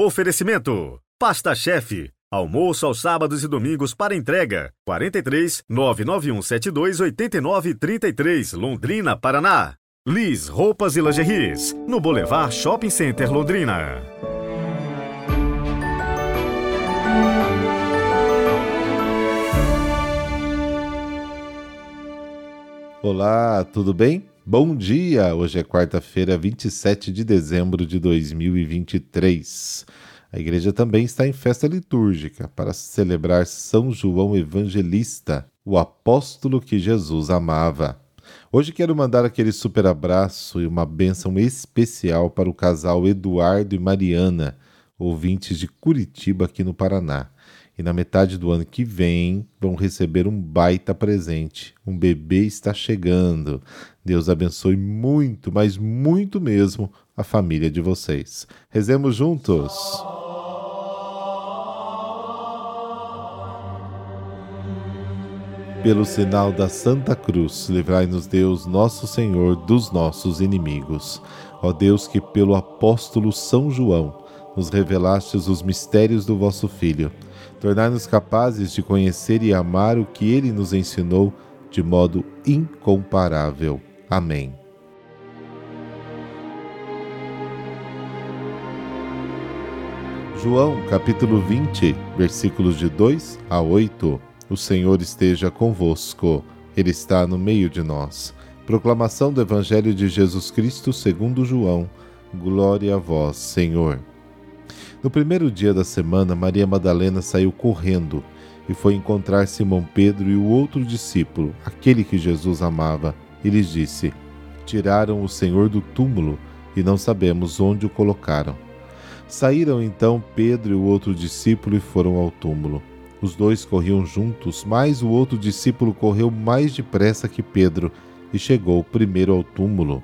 Oferecimento: Pasta Chefe. Almoço aos sábados e domingos para entrega. 43 99172 8933, Londrina, Paraná. Liz Roupas e Lingeries, no Boulevard Shopping Center Londrina. Olá, tudo bem? Bom dia! Hoje é quarta-feira, 27 de dezembro de 2023. A igreja também está em festa litúrgica para celebrar São João Evangelista, o apóstolo que Jesus amava. Hoje quero mandar aquele super abraço e uma bênção especial para o casal Eduardo e Mariana, ouvintes de Curitiba, aqui no Paraná. E na metade do ano que vem vão receber um baita presente. Um bebê está chegando. Deus abençoe muito, mas muito mesmo, a família de vocês. Rezemos juntos. Pelo sinal da Santa Cruz, livrai-nos Deus, nosso Senhor, dos nossos inimigos. Ó Deus, que pelo apóstolo São João nos revelastes os mistérios do vosso Filho tornar-nos capazes de conhecer e amar o que ele nos ensinou de modo incomparável. Amém. João capítulo 20, versículos de 2 a 8. O Senhor esteja convosco, Ele está no meio de nós. Proclamação do Evangelho de Jesus Cristo segundo João. Glória a vós, Senhor. No primeiro dia da semana, Maria Madalena saiu correndo e foi encontrar Simão Pedro e o outro discípulo, aquele que Jesus amava, e lhes disse: Tiraram o Senhor do túmulo e não sabemos onde o colocaram. Saíram então Pedro e o outro discípulo e foram ao túmulo. Os dois corriam juntos, mas o outro discípulo correu mais depressa que Pedro e chegou primeiro ao túmulo.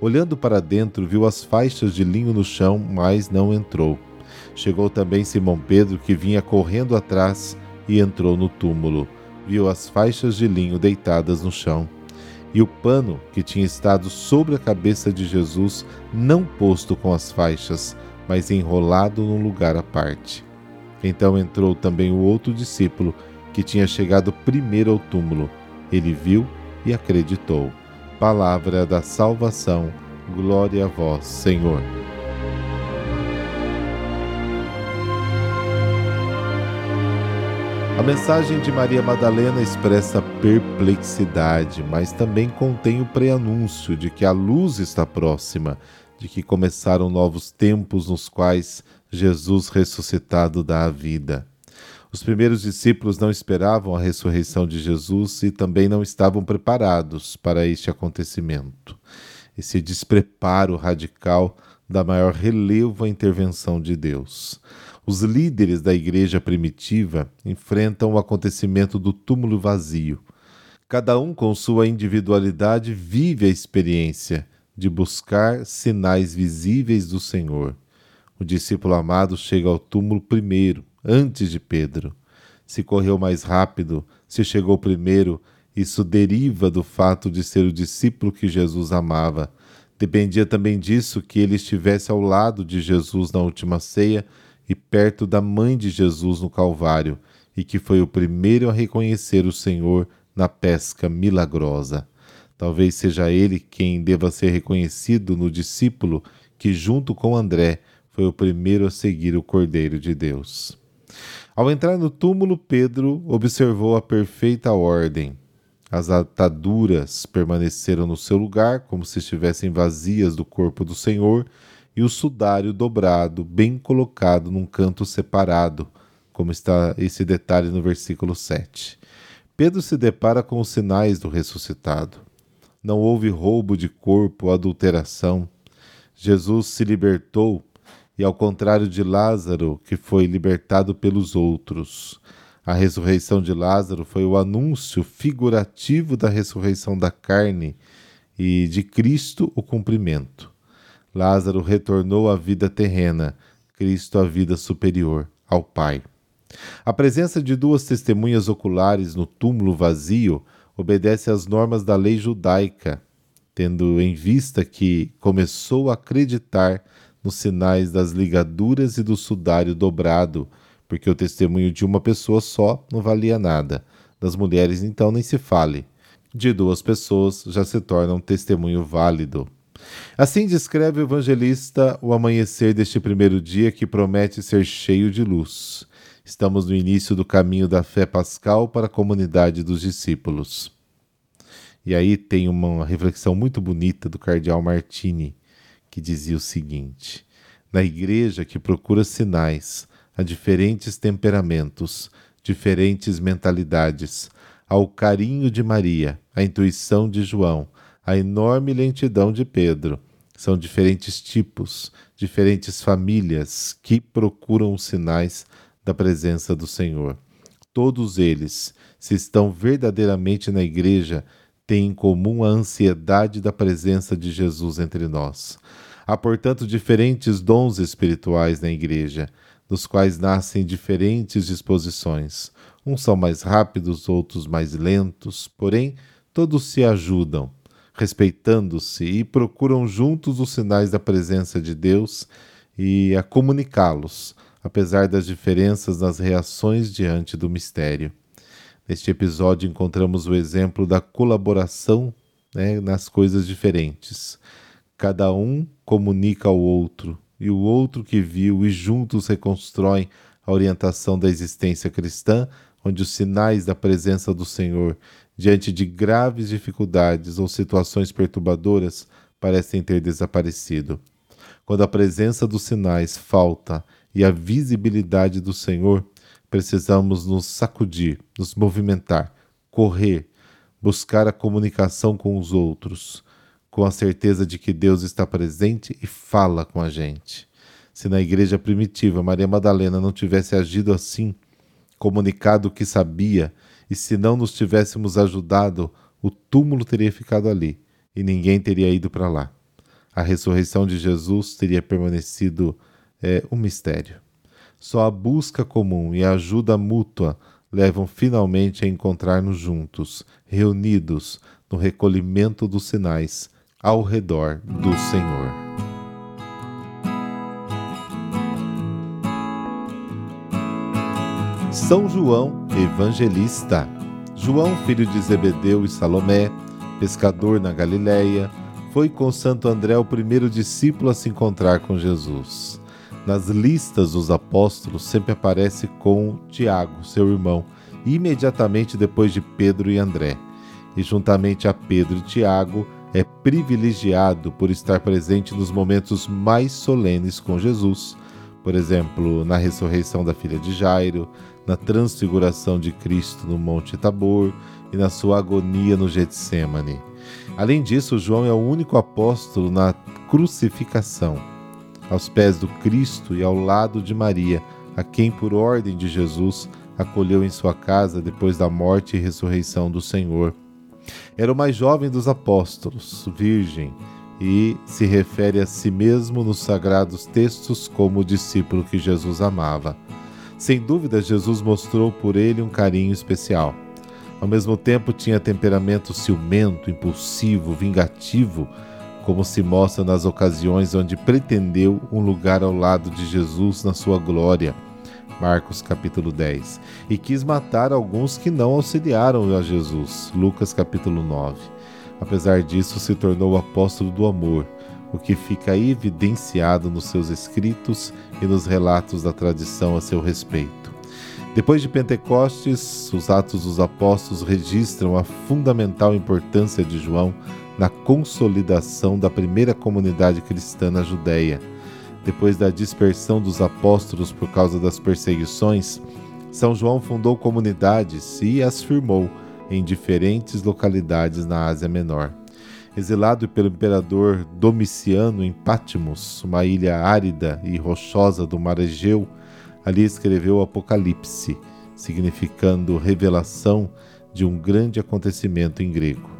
Olhando para dentro, viu as faixas de linho no chão, mas não entrou. Chegou também Simão Pedro, que vinha correndo atrás, e entrou no túmulo. Viu as faixas de linho deitadas no chão e o pano que tinha estado sobre a cabeça de Jesus, não posto com as faixas, mas enrolado num lugar à parte. Então entrou também o outro discípulo, que tinha chegado primeiro ao túmulo. Ele viu e acreditou. Palavra da salvação. Glória a vós, Senhor. A mensagem de Maria Madalena expressa perplexidade, mas também contém o preanúncio de que a luz está próxima, de que começaram novos tempos nos quais Jesus ressuscitado dá a vida. Os primeiros discípulos não esperavam a ressurreição de Jesus e também não estavam preparados para este acontecimento. Esse despreparo radical dá maior relevo à intervenção de Deus. Os líderes da igreja primitiva enfrentam o acontecimento do túmulo vazio. Cada um, com sua individualidade, vive a experiência de buscar sinais visíveis do Senhor. O discípulo amado chega ao túmulo primeiro, antes de Pedro. Se correu mais rápido, se chegou primeiro, isso deriva do fato de ser o discípulo que Jesus amava. Dependia também disso que ele estivesse ao lado de Jesus na última ceia e perto da mãe de Jesus no Calvário, e que foi o primeiro a reconhecer o Senhor na pesca milagrosa. Talvez seja ele quem deva ser reconhecido no discípulo que, junto com André, foi o primeiro a seguir o Cordeiro de Deus. Ao entrar no túmulo, Pedro observou a perfeita ordem. As ataduras permaneceram no seu lugar, como se estivessem vazias do corpo do Senhor, e o sudário dobrado, bem colocado num canto separado, como está esse detalhe no versículo 7. Pedro se depara com os sinais do ressuscitado. Não houve roubo de corpo, adulteração. Jesus se libertou, e ao contrário de Lázaro, que foi libertado pelos outros. A ressurreição de Lázaro foi o anúncio figurativo da ressurreição da carne e de Cristo o cumprimento. Lázaro retornou à vida terrena, Cristo à vida superior, ao Pai. A presença de duas testemunhas oculares no túmulo vazio obedece às normas da lei judaica, tendo em vista que começou a acreditar nos sinais das ligaduras e do sudário dobrado, porque o testemunho de uma pessoa só não valia nada. Das mulheres, então, nem se fale. De duas pessoas já se torna um testemunho válido. Assim descreve o evangelista o amanhecer deste primeiro dia que promete ser cheio de luz. Estamos no início do caminho da fé pascal para a comunidade dos discípulos. E aí tem uma reflexão muito bonita do cardeal Martini, que dizia o seguinte: Na igreja que procura sinais a diferentes temperamentos, diferentes mentalidades, ao carinho de Maria, à intuição de João, à enorme lentidão de Pedro, são diferentes tipos, diferentes famílias que procuram os sinais da presença do Senhor. Todos eles, se estão verdadeiramente na igreja, têm em comum a ansiedade da presença de Jesus entre nós. Há, portanto, diferentes dons espirituais na igreja, dos quais nascem diferentes disposições. Uns são mais rápidos, outros mais lentos, porém, todos se ajudam, respeitando-se e procuram juntos os sinais da presença de Deus e a comunicá-los, apesar das diferenças nas reações diante do mistério. Neste episódio encontramos o exemplo da colaboração né, nas coisas diferentes. Cada um comunica ao outro, e o outro que viu, e juntos reconstroem a orientação da existência cristã, onde os sinais da presença do Senhor, diante de graves dificuldades ou situações perturbadoras, parecem ter desaparecido. Quando a presença dos sinais falta e a visibilidade do Senhor, precisamos nos sacudir, nos movimentar, correr, buscar a comunicação com os outros, com a certeza de que Deus está presente e fala com a gente. Se na igreja primitiva Maria Madalena não tivesse agido assim, comunicado o que sabia, e se não nos tivéssemos ajudado, o túmulo teria ficado ali e ninguém teria ido para lá. A ressurreição de Jesus teria permanecido é, um mistério. Só a busca comum e a ajuda mútua levam finalmente a encontrar-nos juntos, reunidos no recolhimento dos sinais ao redor do Senhor. São João Evangelista. João, filho de Zebedeu e Salomé, pescador na Galiléia, foi com Santo André o primeiro discípulo a se encontrar com Jesus. Nas listas dos apóstolos sempre aparece com Tiago, seu irmão, imediatamente depois de Pedro e André. E juntamente a Pedro e Tiago, é privilegiado por estar presente nos momentos mais solenes com Jesus, por exemplo, na ressurreição da filha de Jairo, na transfiguração de Cristo no Monte Tabor e na sua agonia no Getsemane. Além disso, João é o único apóstolo na crucificação aos pés do Cristo e ao lado de Maria, a quem, por ordem de Jesus, acolheu em sua casa depois da morte e ressurreição do Senhor. Era o mais jovem dos apóstolos, virgem, e se refere a si mesmo nos sagrados textos como o discípulo que Jesus amava. Sem dúvida, Jesus mostrou por ele um carinho especial. Ao mesmo tempo, tinha temperamento ciumento, impulsivo, vingativo, como se mostra nas ocasiões onde pretendeu um lugar ao lado de Jesus na sua glória. Marcos capítulo 10. E quis matar alguns que não auxiliaram a Jesus. Lucas capítulo 9. Apesar disso, se tornou o apóstolo do amor, o que fica evidenciado nos seus escritos e nos relatos da tradição a seu respeito. Depois de Pentecostes, os Atos dos Apóstolos registram a fundamental importância de João na consolidação da primeira comunidade cristã na Judéia. Depois da dispersão dos apóstolos por causa das perseguições, São João fundou comunidades e as firmou em diferentes localidades na Ásia Menor. Exilado pelo imperador Domiciano em Patmos, uma ilha árida e rochosa do mar Egeu, ali escreveu o Apocalipse, significando revelação de um grande acontecimento em grego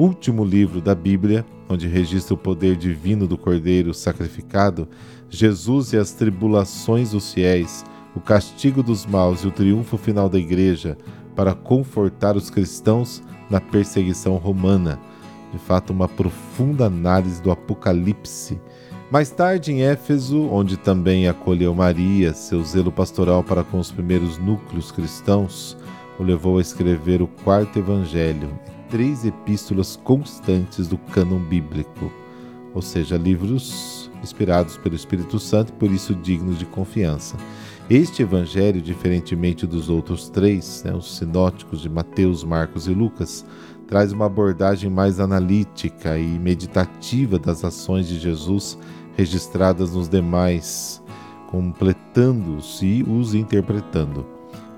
último livro da Bíblia, onde registra o poder divino do Cordeiro sacrificado, Jesus e as tribulações dos fiéis, o castigo dos maus e o triunfo final da Igreja para confortar os cristãos na perseguição romana. De fato, uma profunda análise do Apocalipse Mais tarde, em Éfeso, onde também acolheu Maria, seu zelo pastoral para com os primeiros núcleos cristãos o levou a escrever o quarto evangelho e três epístolas constantes do cânon bíblico, ou seja, livros inspirados pelo Espírito Santo e por isso dignos de confiança. Este evangelho, diferentemente dos outros três, né, os sinóticos de Mateus, Marcos e Lucas, traz uma abordagem mais analítica e meditativa das ações de Jesus registradas nos demais, completando-os e os interpretando.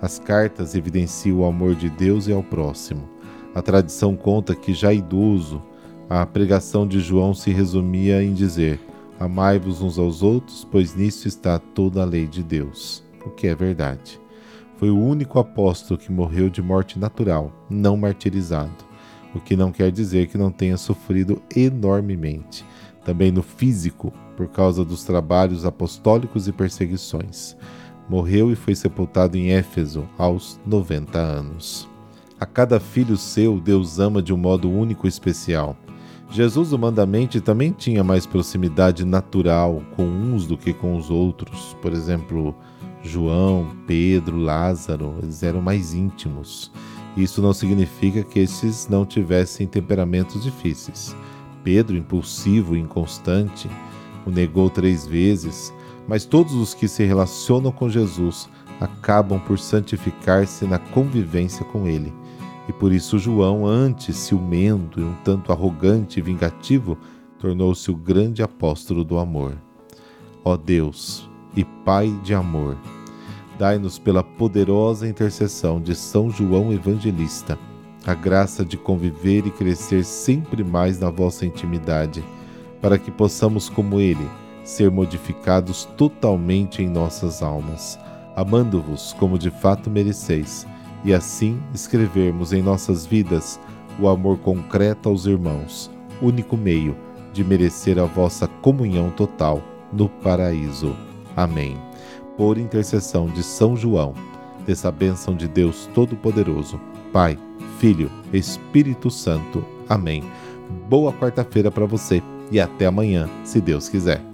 As cartas evidenciam o amor de Deus e ao próximo. A tradição conta que, já idoso, a pregação de João se resumia em dizer: Amai-vos uns aos outros, pois nisso está toda a lei de Deus. O que é verdade. Foi o único apóstolo que morreu de morte natural, não martirizado o que não quer dizer que não tenha sofrido enormemente, também no físico, por causa dos trabalhos apostólicos e perseguições. Morreu e foi sepultado em Éfeso aos 90 anos. A cada filho seu, Deus ama de um modo único e especial. Jesus humanamente também tinha mais proximidade natural com uns do que com os outros. Por exemplo, João, Pedro, Lázaro, eles eram mais íntimos. Isso não significa que esses não tivessem temperamentos difíceis. Pedro, impulsivo e inconstante, o negou três vezes, mas todos os que se relacionam com Jesus acabam por santificar-se na convivência com ele. E por isso João, antes ciumento e um tanto arrogante e vingativo, tornou-se o grande apóstolo do amor. Ó Deus e Pai de amor, dai-nos pela poderosa intercessão de São João Evangelista a graça de conviver e crescer sempre mais na vossa intimidade, para que possamos, como ele, ser modificados totalmente em nossas almas, amando-vos como de fato mereceis, e assim escrevermos em nossas vidas o amor concreto aos irmãos, único meio de merecer a vossa comunhão total no paraíso. Amém por intercessão de São João, dessa bênção de Deus Todo-Poderoso, Pai, Filho, Espírito Santo. Amém. Boa quarta-feira para você e até amanhã, se Deus quiser.